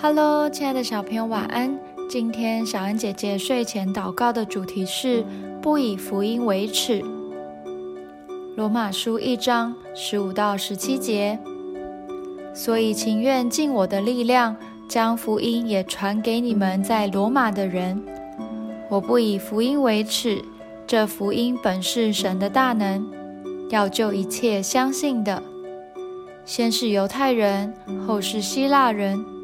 Hello，亲爱的小朋友，晚安。今天小恩姐姐睡前祷告的主题是不以福音为耻。罗马书一章十五到十七节。所以情愿尽我的力量，将福音也传给你们在罗马的人。我不以福音为耻，这福音本是神的大能，要救一切相信的，先是犹太人，后是希腊人。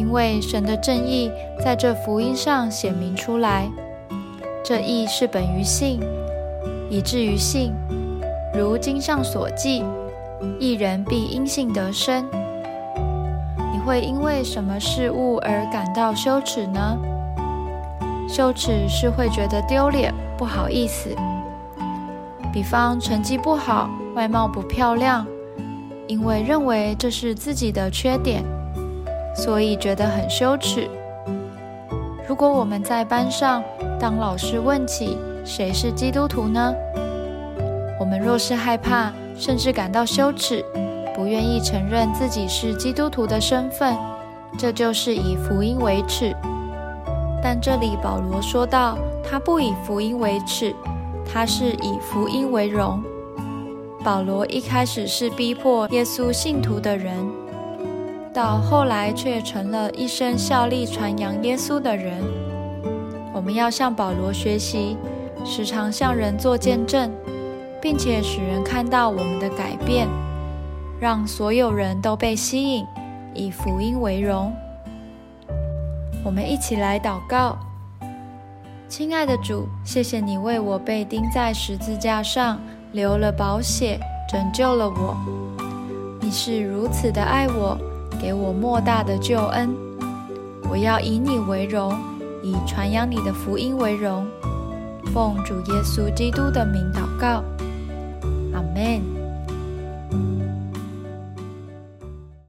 因为神的正义在这福音上显明出来，这义是本于信，以至于信。如经上所记，一人必因信得生。你会因为什么事物而感到羞耻呢？羞耻是会觉得丢脸、不好意思。比方成绩不好、外貌不漂亮，因为认为这是自己的缺点。所以觉得很羞耻。如果我们在班上，当老师问起谁是基督徒呢？我们若是害怕，甚至感到羞耻，不愿意承认自己是基督徒的身份，这就是以福音为耻。但这里保罗说到，他不以福音为耻，他是以福音为荣。保罗一开始是逼迫耶稣信徒的人。到后来却成了一生效力传扬耶稣的人。我们要向保罗学习，时常向人做见证，并且使人看到我们的改变，让所有人都被吸引，以福音为荣。我们一起来祷告：亲爱的主，谢谢你为我被钉在十字架上，流了宝血，拯救了我。你是如此的爱我。给我莫大的救恩，我要以你为荣，以传扬你的福音为荣。奉主耶稣基督的名祷告，